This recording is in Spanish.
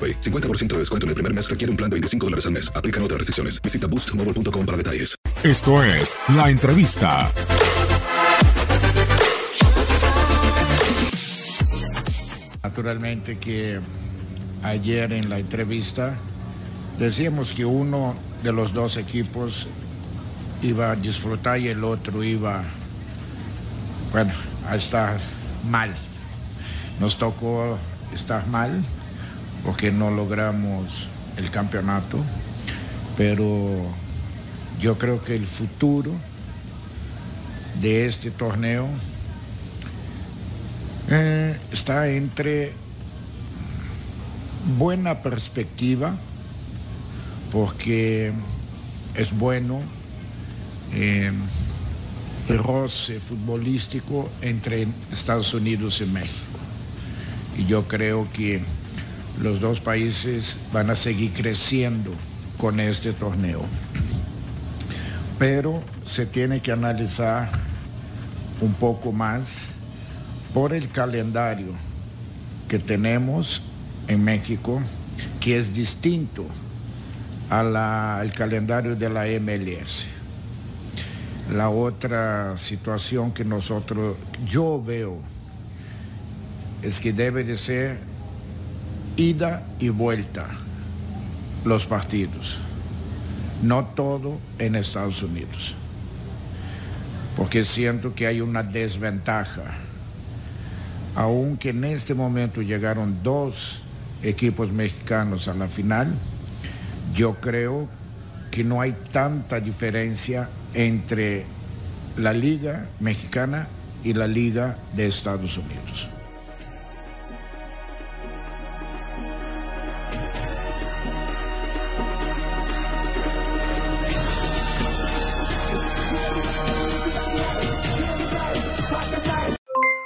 AroPay. 50% de descuento en el primer mes requiere un plan de 25 dólares al mes. Aplican otras restricciones. Visita boostmobile.com para detalles. Esto es La Entrevista. Naturalmente que ayer en la entrevista decíamos que uno de los dos equipos iba a disfrutar y el otro iba, bueno, a estar mal. Nos tocó estar mal porque no logramos el campeonato, pero yo creo que el futuro de este torneo eh, está entre buena perspectiva, porque es bueno eh, el roce futbolístico entre Estados Unidos y México. Y yo creo que los dos países van a seguir creciendo con este torneo. Pero se tiene que analizar un poco más por el calendario que tenemos en México, que es distinto al calendario de la MLS. La otra situación que nosotros, yo veo, es que debe de ser ida y vuelta los partidos, no todo en Estados Unidos, porque siento que hay una desventaja, aunque en este momento llegaron dos equipos mexicanos a la final, yo creo que no hay tanta diferencia entre la liga mexicana y la liga de Estados Unidos.